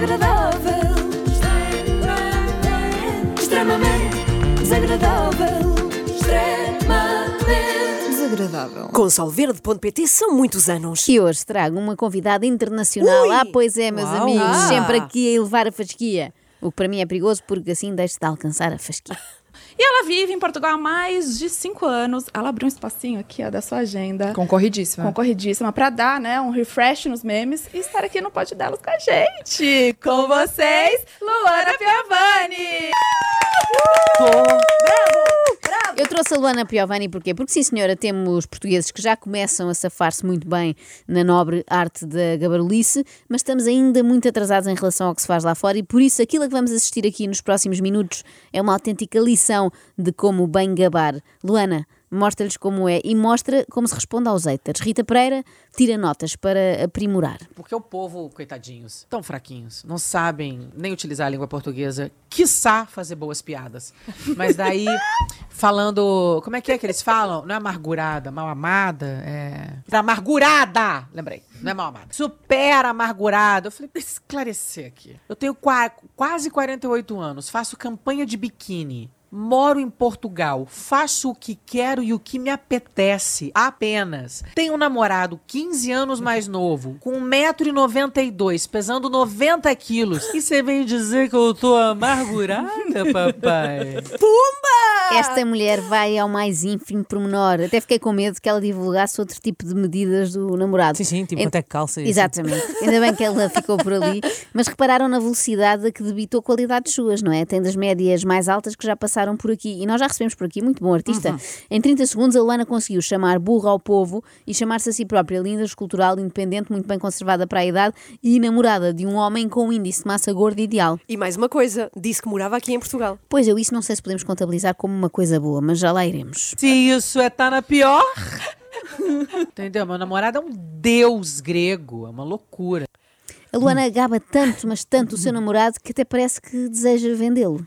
desagradável. Extremamente, extremamente desagradável. Extremamente Desagradável. Com solverde.pt são muitos anos. E hoje trago uma convidada internacional. Ui! Ah, pois é, meus Uau! amigos, Ah! sempre aqui a elevar a fasquia. O que para mim é perigoso porque assim deixo de alcançar a fasquia. E ela vive em Portugal há mais de cinco anos. Ela abriu um espacinho aqui, ó, da sua agenda. Concorridíssima. Concorridíssima pra dar, né, um refresh nos memes e estar aqui no Pode Delas com a gente. Com vocês, Luana Piovani! Eu trouxe a Luana Piovani porquê? Porque sim, senhora, temos portugueses que já começam a safar-se muito bem na nobre arte da gabarulice, mas estamos ainda muito atrasados em relação ao que se faz lá fora e por isso aquilo a que vamos assistir aqui nos próximos minutos é uma autêntica lição de como bem gabar. Luana, mostra-lhes como é e mostra como se responde aos haters. Rita Pereira tira notas para aprimorar. Porque o povo, coitadinhos, tão fraquinhos, não sabem nem utilizar a língua portuguesa, quiçá fazer boas piadas. Mas daí, falando. Como é que é que eles falam? Não é amargurada, mal amada, é. Amargurada! Lembrei. Não é mal amada. Super amargurada. Eu falei, eu esclarecer aqui. Eu tenho qua- quase 48 anos, faço campanha de biquíni. Moro em Portugal, faço o que quero e o que me apetece, apenas. Tenho um namorado 15 anos mais novo, com 1,92m, pesando 90 quilos. E você vem dizer que eu tô amargurada, papai? Esta mulher vai ao mais ínfimo pormenor. Até fiquei com medo que ela divulgasse outro tipo de medidas do namorado. Sim, sim, tipo En- quanto é que calça e assim. Exatamente. Ainda bem que ela ficou por ali. Mas repararam na velocidade a que debitou qualidades suas, não é? Tem das médias mais altas que já passaram por aqui. E nós já recebemos por aqui, muito bom artista. Uhum. Em 30 segundos, a Luana conseguiu chamar burra ao povo e chamar-se a si própria linda, escultural, independente, muito bem conservada para a idade e namorada de um homem com um índice de massa gorda ideal. E mais uma coisa, disse que morava aqui em Portugal. Pois eu, isso não sei se podemos contabilizar como uma coisa boa, mas já lá iremos. Se isso é tá na pior. Entendeu? Meu namorado é um deus grego, é uma loucura. A Luana gaba tanto, mas tanto o seu namorado que até parece que deseja vendê-lo.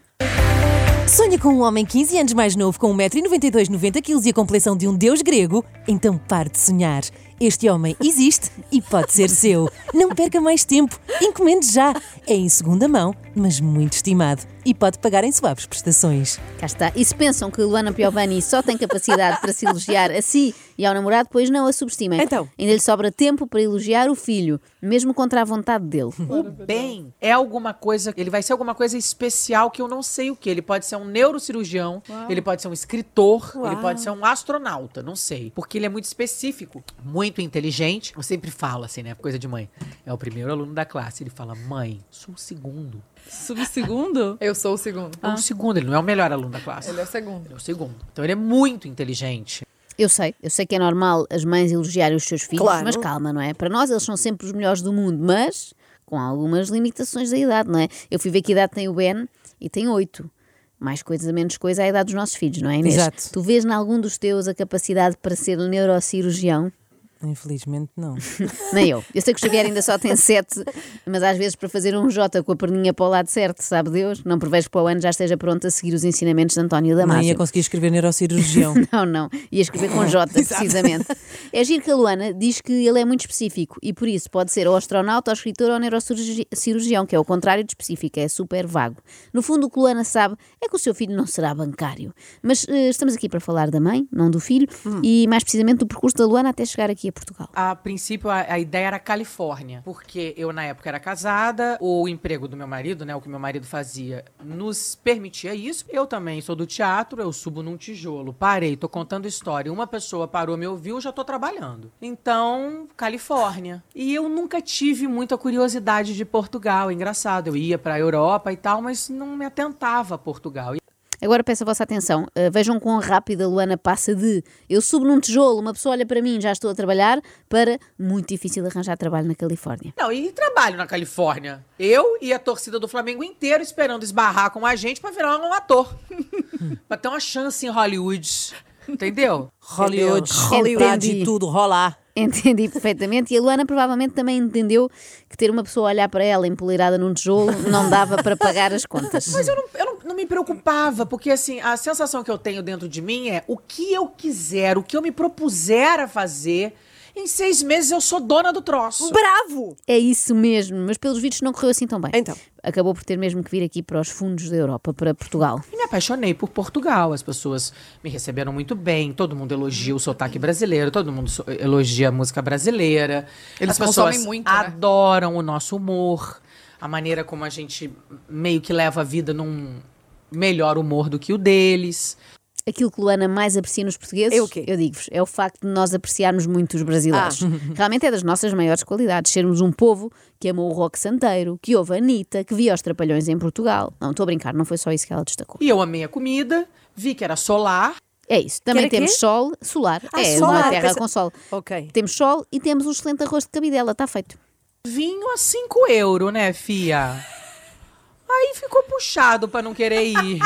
Sonha com um homem 15 anos mais novo, com 1,92m, 90kg e a complexão de um deus grego? Então pare de sonhar. Este homem existe e pode ser seu. Não perca mais tempo. Encomende já. É em segunda mão, mas muito estimado. E pode pagar em suaves prestações. Cá está. E se pensam que Luana Piovani só tem capacidade para se elogiar a si e ao namorado, pois não a subestimem. Então? Ainda lhe sobra tempo para elogiar o filho, mesmo contra a vontade dele. O bem é alguma coisa, ele vai ser alguma coisa especial que eu não sei o que. Ele pode ser um neurocirurgião, ele pode ser um escritor, ele pode ser um astronauta, não sei. Porque ele é muito específico, muito inteligente. Eu sempre falo assim, né? Coisa de mãe. É o primeiro aluno da classe. Ele fala, mãe, sou o segundo. Subsegundo? Eu sou o segundo. É o segundo, ele não é o melhor aluno da classe. Ele é o segundo. Ele é o segundo. Então ele é muito inteligente. Eu sei, eu sei que é normal as mães elogiarem os seus filhos, Claro. mas calma, não é? Para nós eles são sempre os melhores do mundo, mas com algumas limitações da idade, não é? Eu fui ver que idade tem o Ben e tem oito. Mais coisa, menos coisa, é a idade dos nossos filhos, não é, Inês? Exato. Tu vês em algum dos teus a capacidade para ser neurocirurgião? Infelizmente, não. Nem eu. Eu sei que o Xavier ainda só tem sete, mas às vezes para fazer um J com a perninha para o lado certo, sabe Deus? Não prevejo para o ano já esteja pronto a seguir os ensinamentos de António Damasio. ia conseguir escrever neurocirurgião. Não, não. Ia escrever com J, precisamente. É giro que a Luana diz que ele é muito específico e por isso pode ser ou astronauta, ou escritor, ou neurocirurgião, que é o contrário de específico, é super vago. No fundo, o que Luana sabe é que o seu filho não será bancário. Mas eh, estamos aqui para falar da mãe, não do filho, e mais precisamente do percurso da Luana até chegar aqui a Portugal. A princípio, a, a ideia era Califórnia, porque eu, na época, era casada, o emprego do meu marido, né, o que meu marido fazia, nos permitia isso. Eu também sou do teatro, eu subo num tijolo, parei, tô contando história, uma pessoa parou, me ouviu, já tô trabalhando. Então, Califórnia. E eu nunca tive muita curiosidade de Portugal, engraçado, eu ia pra Europa e tal, mas não me atentava a Portugal. Agora peço a vossa atenção. Uh, vejam quão rápida a Luana passa de eu subo num tijolo, uma pessoa olha para mim, já estou a trabalhar, para muito difícil arranjar trabalho na Califórnia. Não, e trabalho na Califórnia. Eu e a torcida do Flamengo inteiro esperando esbarrar com a gente pra virar um ator. pra ter uma chance em Hollywood. Entendeu? Hollywood, Hollywood. De tudo, rolar. Entendi perfeitamente. E a Luana provavelmente também entendeu que ter uma pessoa a olhar para ela empoleirada num tijolo não dava para pagar as contas. Mas eu não, eu não me preocupava, porque assim, a sensação que eu tenho dentro de mim é o que eu quiser, o que eu me propuser a fazer, Em seis meses eu sou dona do troço. Bravo! É isso mesmo, mas pelos vídeos não correu assim tão bem. Então. Acabou por ter mesmo que vir aqui para os fundos da Europa, para Portugal. E me apaixonei por Portugal. As pessoas me receberam muito bem. Todo mundo elogia o sotaque brasileiro. Todo mundo elogia a música brasileira. Eles As pessoas consomem muito, né? adoram o nosso humor. A maneira como a gente meio que leva a vida num melhor humor do que o deles. Aquilo que Luana mais aprecia nos portugueses, É o quê? eu digo-vos, é o facto de nós apreciarmos muito os brasileiros. Realmente é das nossas maiores qualidades, sermos um povo que amou o rock santeiro, que ouve a Anitta, que via os Trapalhões em Portugal. Não, estou a brincar, não foi só isso que ela destacou. E eu amei a comida. Vi que era solar. É isso, também era quê? temos sol, solar, Ah, é solar, uma terra pensa- com sol. Ok. Temos sol e temos um excelente arroz de cabidela, está feito. Vinho a 5 euros, né, fia? Aí ficou puxado pra não querer ir.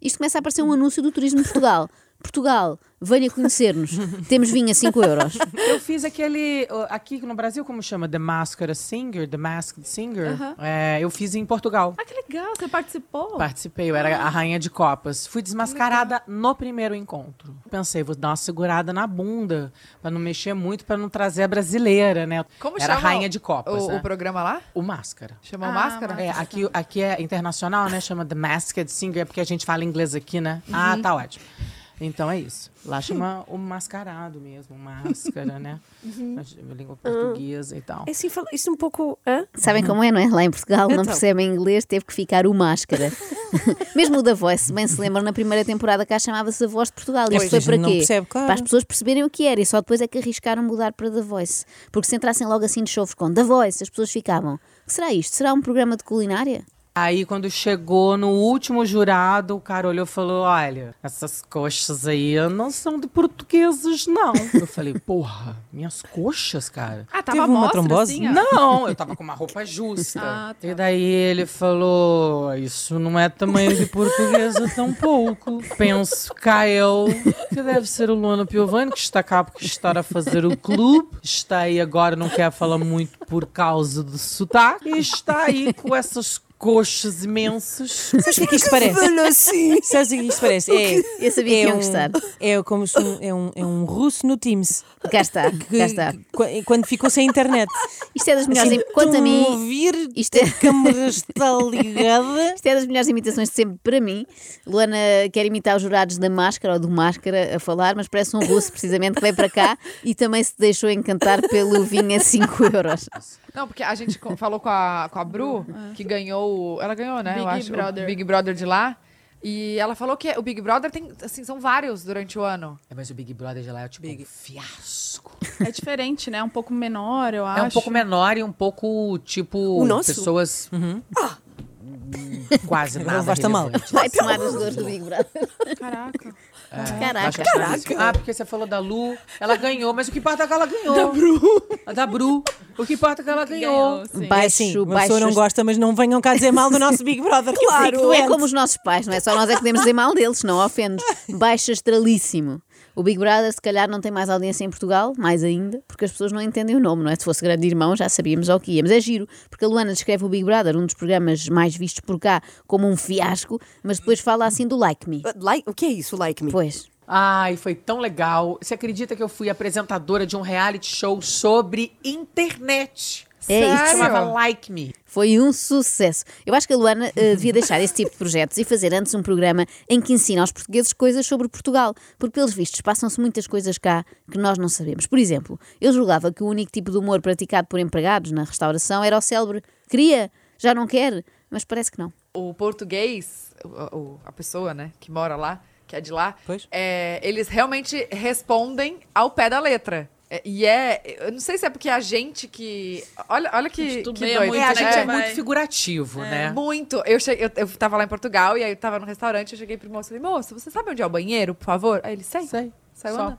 Isto começa a aparecer um anúncio do turismo de Portugal. Portugal, venha conhecer-nos. Temos vinho a 5 euros. Eu fiz aquele. Aqui no Brasil, como chama? The Masked Singer? The Masked Singer? É, eu fiz em Portugal. Ah, que legal, você participou? Participei, eu era a rainha de copas. Fui desmascarada no primeiro encontro. Pensei, vou dar uma segurada na bunda, pra não mexer muito, pra não trazer a brasileira, né? Como era a chama rainha de copas. o, né? o programa lá? O Máscara. Chamou Ah, Máscara? É, aqui, aqui é internacional, né? Chama The Masked Singer, porque a gente fala inglês aqui, né? Ah, tá ótimo. Então é isso. Lá chama o mascarado mesmo, máscara, né? A língua portuguesa e tal. É assim, fala- isso um pouco. Hã? Sabem como é, não é? Lá em Portugal não Então. percebem inglês, teve que ficar o máscara. Mesmo o da Voice, bem se lembram, na primeira temporada cá chamava-se a Voz de Portugal. Isto Pois, foi para não quê? percebe, claro. Para as pessoas perceberem o que era e só depois é que arriscaram mudar para The Voice. Porque se entrassem logo assim de chofres com The Voice, as pessoas ficavam. O que será isto? Será um programa de culinária? Aí, quando chegou no último jurado, o cara olhou e falou: Olha, essas coxas aí não são de portugueses, não. Eu falei: Porra, minhas coxas, cara. Ah, Teve tava uma mostra, trombose? assim. Não, eu tava com uma roupa justa. Ah, tá. E daí ele falou: Isso não é tamanho de portuguesa tão pouco. Penso eu, que deve ser o Luana Piovani, que está cá porque está a fazer o clube. Está aí agora, não quer falar muito por causa do sotaque. E está aí com essas coxas imensas. Sabes o que é que isto parece? Assim. Sabes o que é que isto parece? É, Eu sabia que é iam um, gostar. É como se um, é, um, é um russo no Teams. Cá está, Que- cá está. que- Quando ficou sem internet. Isto é das melhores. Assim, im- Quanto a estou mim, ouvir, isto é- a câmara está ligada. Isto é das melhores imitações de sempre para mim. Luana quer imitar os jurados da Máscara ou do Máscara a falar, mas parece um russo, precisamente, que veio para cá e também se deixou encantar pelo vinho a 5 euros. Não, porque a gente co- falou com a, com a Bru, que ganhou. O- Ela ganhou, né? Big eu acho, o Brother. Big Brother de lá. E ela falou que o Big Brother tem, assim, são vários durante o ano. É, mas o Big Brother de lá é tipo um fiasco. É diferente, né? Um pouco menor, eu acho. É um pouco menor e um pouco, tipo, O nosso? pessoas Ah! quase nada levaste a mal. Vai tomar as dores do Big Brother. Caraca. Caraca. Caraca. Ah, porque você falou da Lu, ela ganhou, mas o que importa é que ela ganhou. Da Bru. A da Bru. O que importa é que ela ganhou. Ganhou, sim. É Baixo, assim, uma baixo. pessoa não gosta, mas não venham cá dizer mal do nosso Big Brother. fico É como os nossos pais, não é? Só nós é que podemos dizer mal deles, não ofendes. Baixo astralíssimo. O Big Brother, se calhar, não tem mais audiência em Portugal, mais ainda, porque as pessoas não entendem o nome, não é? Se fosse Grande Irmão, já sabíamos ao que ia. Mas é giro, porque a Luana descreve o Big Brother, um dos programas mais vistos por cá, como um fiasco, mas depois fala assim do Like Me. Like, o que é isso, like me? Pois. Ai, foi tão legal. Você acredita que eu fui apresentadora de um reality show sobre internet? É isso. Chamava Like Me. Foi um sucesso. Eu acho que a Luana eh, devia deixar esse tipo de projetos e fazer antes um programa em que ensina aos portugueses coisas sobre Portugal, porque pelos vistos passam-se muitas coisas cá que nós não sabemos. Por exemplo, eu julgava que o único tipo de humor praticado por empregados na restauração era o célebre queria, já não quer, mas parece que não. O português, o- o- a pessoa, né, que mora lá, que é de lá, Pois. é, eles realmente respondem ao pé da letra. É, e é. Eu não sei se é porque a gente que. Olha, olha que, que é doido. muito, É, a gente é, né? muito Vai. figurativo, né? Muito. Eu, cheguei, eu, eu tava lá em Portugal e aí eu tava no restaurante, eu cheguei pro moço e falei, moço, você sabe onde é o banheiro, por favor? Aí ele, sei. Sei. Saiu Só. andando.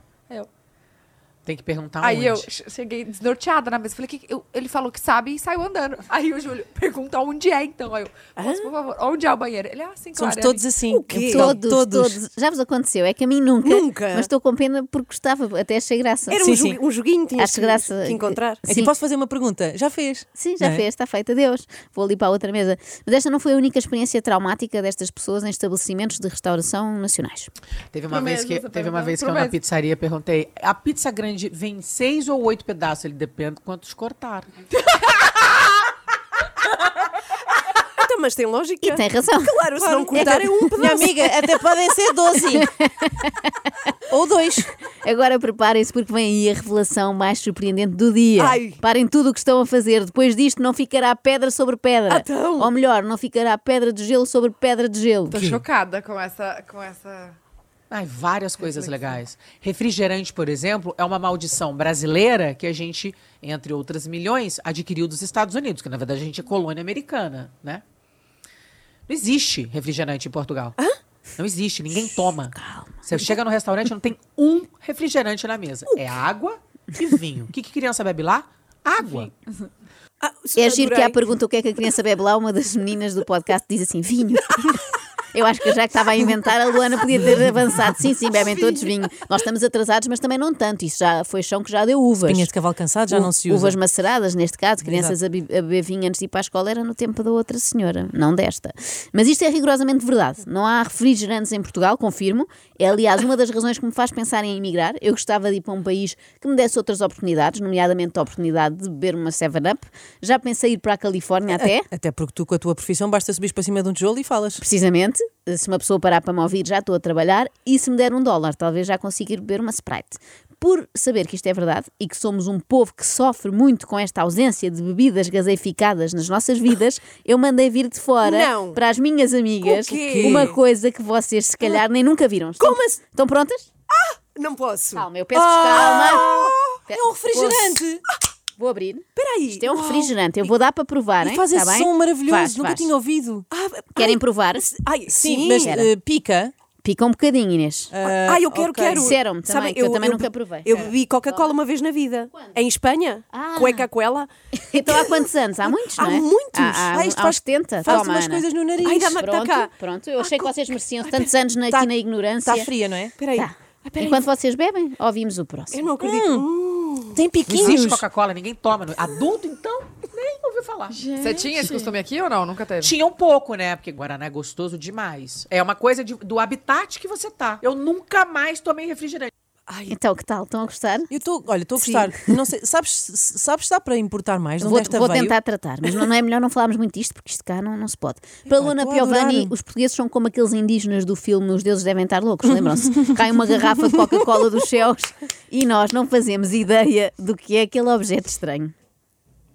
Tem que perguntar aí onde. eu che- cheguei desnorteada na mesa. Falei, que, que- eu- ele falou que sabe e saiu andando. Aí o Júlio pergunta onde é, então. Aí eu, moço, por favor, onde é o banheiro? Ele, ah, sim, claro. Somos é todos ali." assim. O quê? Em Portugal, Todos, todos, Já vos aconteceu, é que a mim nunca. Nunca? Mas estou com pena porque gostava, até achei graça. Era Sim, um, sim. um joguinho, tinhas Acho que, graça. que encontrar. Sim. posso fazer uma pergunta? Já fez? Sim, já é? fez, está feita, adeus. Vou ali para a outra mesa. Mas esta não foi a única experiência traumática destas pessoas em estabelecimentos de restauração nacionais. Teve uma vez que, teve uma vez que eu na pizzaria perguntei: a pizza grande vende, vem seis ou oito pedaços, ele depende quantos cortaram. Então, mas tem lógica. E tem razão. Claro, se não cortarem um Minha pedaço. amiga, até podem ser 12. Ou dois. Agora preparem-se porque vem aí a revelação mais surpreendente do dia. Ai. Parem tudo o que estão a fazer. Depois disto não ficará pedra sobre pedra. Então. Ou melhor, não ficará pedra de gelo sobre pedra de gelo. Tô chocada com essa, com essa... Ai, várias coisas legais. Refrigerante, por exemplo, é uma maldição brasileira que a gente, entre outras milhões, adquiriu dos Estados Unidos, que na verdade a gente é colônia americana, né? Não existe refrigerante em Portugal. Não existe, ninguém toma. Você chega no restaurante não tem um refrigerante na mesa. É água e vinho. O que, que criança bebe lá? Água. Ah, É giro que adorei. à pergunta o que é que a criança bebe lá, uma das meninas do podcast diz assim: vinho. Eu acho que já que estava a inventar, a Luana podia ter avançado. Sim, sim, bebem todos vinho. Nós estamos atrasados, mas também não tanto. Isso já foi chão que já deu uvas. Pinhas de cavalo cansado já não se usa. Uvas maceradas, neste caso, crianças a, beber vinho antes de ir para a escola era no tempo da outra senhora, não desta. Mas isto é rigorosamente verdade. Não há refrigerantes em Portugal, confirmo. É, aliás, uma das razões que me faz pensar em emigrar. Eu gostava de ir para um país que me desse outras oportunidades, nomeadamente a oportunidade de beber uma 7-Up. Já pensei ir para a Califórnia até. Até porque tu, com a tua profissão, basta subir para cima de um tijolo e falas. Precisamente, se uma pessoa parar para me ouvir, já estou a trabalhar e se me der um dólar, talvez já consiga ir beber uma Sprite. Por saber que isto é verdade e que somos um povo que sofre muito com esta ausência de bebidas gaseificadas nas nossas vidas, eu mandei vir de fora Não. para as minhas amigas uma coisa que vocês se calhar nem nunca viram. Estão, Como assim? estão prontas? Não posso. Calma, eu peço calma. É um refrigerante. Vou abrir. Espera aí. Isto é um refrigerante. Eu vou dar para provar, E hein? faz Tá esse bem? som maravilhoso. Faz, Nunca faz. tinha ouvido. Ah, Querem ai, provar? Ai, Sim, sim. mas Era. eh, pica. Pica um bocadinho, Inês. Ah, eu quero, ok. quero. Disseram-me também, Sabem, que eu também nunca provei. Eu bebi Coca-Cola uma vez na vida. Em Espanha. Ah. Coca-Cola. Então há quantos anos? Há muitos, Há não é? muitos. Há, há, Ah, isto há faz- uns 70. Faz Toma, umas Ana. coisas no nariz. Ai, dá-me- tá Pronto, cá. pronto. Eu achei que vocês mereciam tantos anos na- Tá- aqui na ignorância. Está fria, não é? Espera aí. Tá. Espera aí. Enquanto vocês bebem, ouvimos o próximo. Eu não acredito. Hum. Tem Não piquinhos. existe Coca-Cola, ninguém toma. Adulto, então, nem ouviu falar. Você tinha esse costume aqui ou não? Nunca teve? Tinha um pouco, né? Porque Guaraná é gostoso demais. É uma coisa de- do habitat que você tá. Eu nunca mais tomei refrigerante. Ai, Então, que tal? Estão a gostar? Eu estou, olha, estou a gostar. Não sei, sabes, sabes se dá para importar mais? Vou, esta vou tentar tratar, mas não, não é melhor não falarmos muito disto, porque isto cá não, não se pode. Para Luana estou a Piovani, os portugueses são como aqueles indígenas do filme Os Deuses Devem Estar Loucos, lembram-se? Cai uma garrafa de Coca-Cola dos céus e nós não fazemos ideia do que é aquele objeto estranho.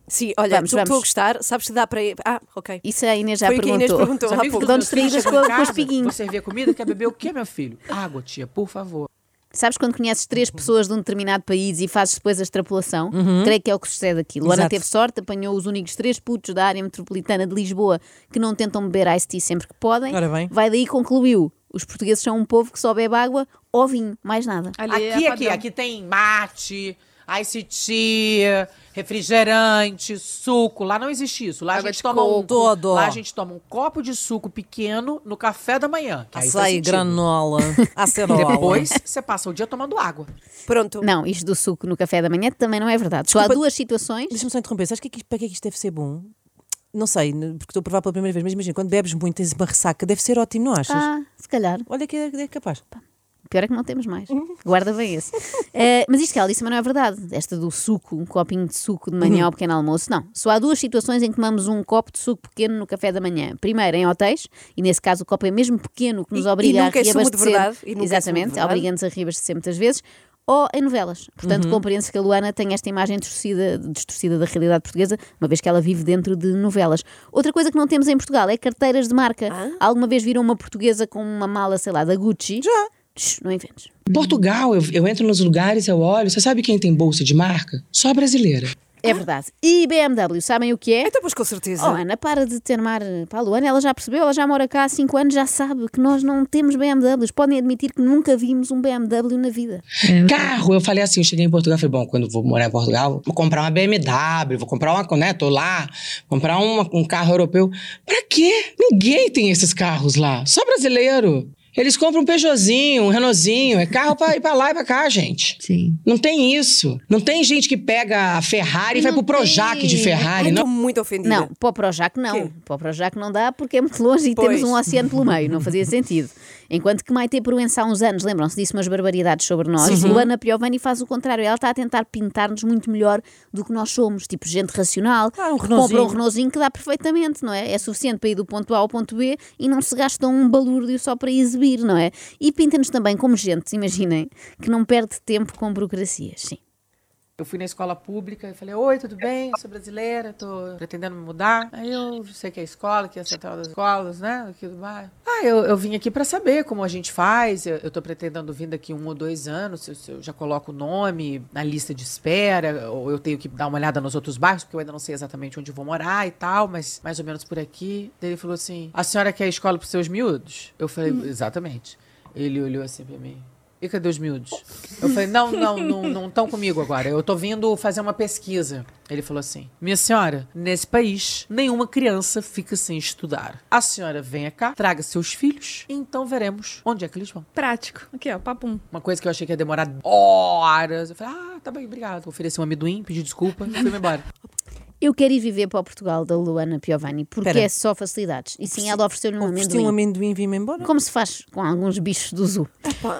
Sim, olha, Vamos, estou estou a gostar. Sabes se dá para. Ah, ok. Isso a Inês já Foi o que a Inês perguntou. perguntou. Estão meus filhos distraídas com, com os piguinhos. Vou servir a comida, quer beber o quê, meu filho? Água, tia, por favor. Sabes quando conheces três pessoas de um determinado país e fazes depois a extrapolação? Creio que é o que sucede aqui. Luana Exato. teve sorte, apanhou os únicos três putos da área metropolitana de Lisboa que não tentam beber ice tea sempre que podem. Ora bem. Vai daí e concluiu. Os portugueses são um povo que só bebe água ou vinho, mais nada. Ali Aqui, é aqui, aqui tem mate, ice tea, refrigerante, suco. Lá não existe isso. Lá Água a gente toma um. Todo. lá a gente toma um copo de suco pequeno no café da manhã. Que Açaí, granola, acerola. Depois você passa o dia tomando água. Pronto. Não, isto do suco no café da manhã também não é verdade. Só há Desculpa, duas situações. Deixa-me só interromper. Sabes que é que isto- para que é que isto deve ser bom? Não sei, porque estou a provar pela primeira vez, mas imagina, quando bebes muito, tens uma ressaca, deve ser ótimo, não achas? Ah, se calhar. Olha que é, é capaz. Pior é que não temos mais. Guarda bem esse. Eh, mas isto que ela disse também não é verdade. Esta do suco, um copinho de suco de manhã ao pequeno almoço, não. Só há duas situações em que tomamos um copo de suco pequeno no café da manhã. Primeiro, em hotéis, e nesse caso o copo é mesmo pequeno, que nos E- e obriga nunca a é sumo de reabastecer. verdade, e nunca é de Exatamente, verdade. obriga-nos a reabastecer muitas vezes. Ou em novelas. Portanto, compreende-se que a Luana tem esta imagem distorcida, distorcida da realidade portuguesa, uma vez que ela vive dentro de novelas. Outra coisa que não temos em Portugal é carteiras de marca. Alguma vez viram uma portuguesa com uma mala, sei lá, da Gucci? Já. Não inventes. Portugal, eu, eu entro nos lugares, eu olho. Você sabe quem tem bolsa de marca? Só a brasileira. É verdade. E BMW, sabem o que é? Então, pois com certeza. Oh, Ana, para de ter mar para a Luana. Ela já percebeu, ela já mora cá há 5 anos, já sabe que nós não temos BMWs. Podem admitir que nunca vimos um BMW na vida. Carro, eu falei assim, eu cheguei em Portugal, falei, bom, quando eu vou morar em Portugal, vou comprar uma BMW, vou comprar uma, né, tô lá, comprar uma- um carro europeu. Pra quê? Ninguém tem esses carros lá, só brasileiro. Eles compram um Peugeotzinho, um Renaultzinho, é carro pra ir pra lá e pra cá, gente. Sim. Não tem isso. Não tem gente que pega a Ferrari e vai pro Projac tem. de Ferrari. Ai, não. estou muito ofendida. Não, para o Projac não. Quê? Para o Projac não dá porque é muito longe e Pois. temos um oceano pelo meio, não fazia sentido. Enquanto que Maite Proença há uns anos, lembram-se, disse umas barbaridades sobre nós, Luana Piovani faz o contrário. Ela está a tentar pintar-nos muito melhor do que nós somos, tipo gente racional, Claro, um compra um. Renaultzinho que dá perfeitamente, não é? É suficiente para ir do ponto A ao ponto B e não se gasta um balúrdio só para exibir, não é? E pinta-nos também como gente, imaginem, que não perde tempo com burocracias, sim. Eu fui na escola pública e falei, oi, tudo bem? Eu sou brasileira, tô pretendendo me mudar. Aí eu sei que é a escola, que é a central das escolas, né? Aqui do bairro. Ah, eu, eu vim aqui para saber como a gente faz. Eu, eu tô pretendendo vir daqui um ou dois anos. Se, eu- se eu já coloco o nome na lista de espera, ou eu tenho que dar uma olhada nos outros bairros, porque eu ainda não sei exatamente onde vou morar e tal, mas mais ou menos por aqui. Daí ele falou assim: a senhora quer escola pros seus miúdos? Eu falei, exatamente. Ele olhou assim pra mim. E cadê os miúdos? Eu falei, não, não, não estão comigo agora. Eu tô vindo fazer uma pesquisa. Ele falou assim: Minha senhora, nesse país, nenhuma criança fica sem estudar. A senhora venha cá, traga seus filhos, e então veremos onde é que eles vão. Prático. Aqui, ó, papum. Uma coisa que eu achei que ia demorar horas. Eu falei, ah, tá bem, obrigado. Ofereci um amendoim, pedi desculpa e fui embora. Eu quero ir viver para o Portugal da Luana Piovani, porque Espera. é só facilidades. E sim, ela ofereceu-lhe um amendoim. um amendoim e vim-me embora. Como se faz com alguns bichos do zoo.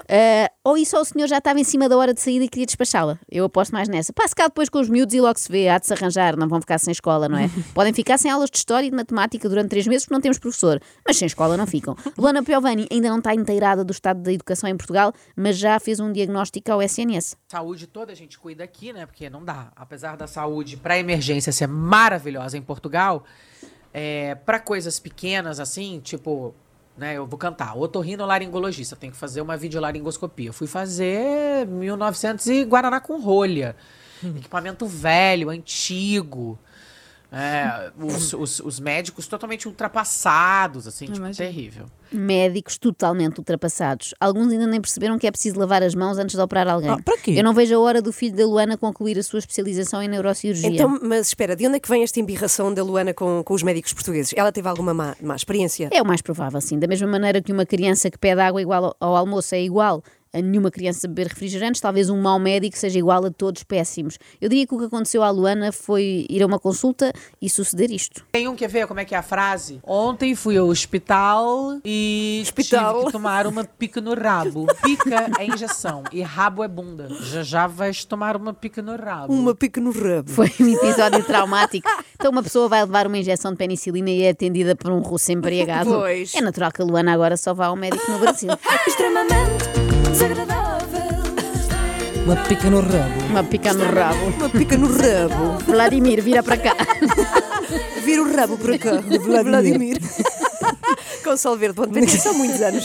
Ah, ou isso ou o senhor já estava em cima da hora de saída e queria despachá-la. Eu aposto mais nessa. Passe cá depois com os miúdos e logo se vê. Há de se arranjar, não vão ficar sem escola, não é? Podem ficar sem aulas de história e de matemática durante três meses porque não temos professor. Mas sem escola não ficam. Luana Piovani ainda não está inteirada do estado da educação em Portugal, mas já fez um diagnóstico ao SNS. Saúde toda a gente cuida aqui, né? Porque não dá. Apesar da saúde para emergência ser maravilhosa em Portugal, é, para coisas pequenas assim, tipo, né, eu vou cantar, otorrinolaringologista, tem que fazer uma videolaringoscopia. Eu fui fazer 1900 e Guaraná com rolha. Equipamento velho, antigo. É, os, os- os médicos totalmente ultrapassados, assim, tipo, terrível. Médicos totalmente ultrapassados. Alguns ainda nem perceberam que é preciso lavar as mãos antes de operar alguém. Ah, para quê? Eu não vejo a hora do filho da Luana concluir a sua especialização em neurocirurgia. Então, mas espera, de onde é que vem esta embirração da Luana com, com os médicos portugueses? Ela teve alguma má, má experiência? É o mais provável, sim. Da mesma maneira que uma criança que pede água igual ao- ao almoço é igual a nenhuma criança beber refrigerantes, talvez um mau médico seja igual a todos péssimos. Eu diria que o que aconteceu à Luana foi ir a uma consulta e suceder isto. Tem um, quer ver como é que é a frase? Ontem fui ao hospital e Hospital. tive que tomar uma pica no rabo. Pica é injeção e rabo é bunda. Já já vais tomar uma pica no rabo. Uma pica no rabo. Foi um episódio traumático. Então uma pessoa vai levar uma injeção de penicilina e é atendida por um russo embriagado. Pois. É natural que a Luana agora só vá ao médico no Brasil. extremamente desagradável. Uma pica no rabo. Uma pica no rabo. Uma pica no rabo. Vladimir, vira para cá. Vira o rabo para cá. Vladimir. Com Salverde, bom, tem só muitos anos.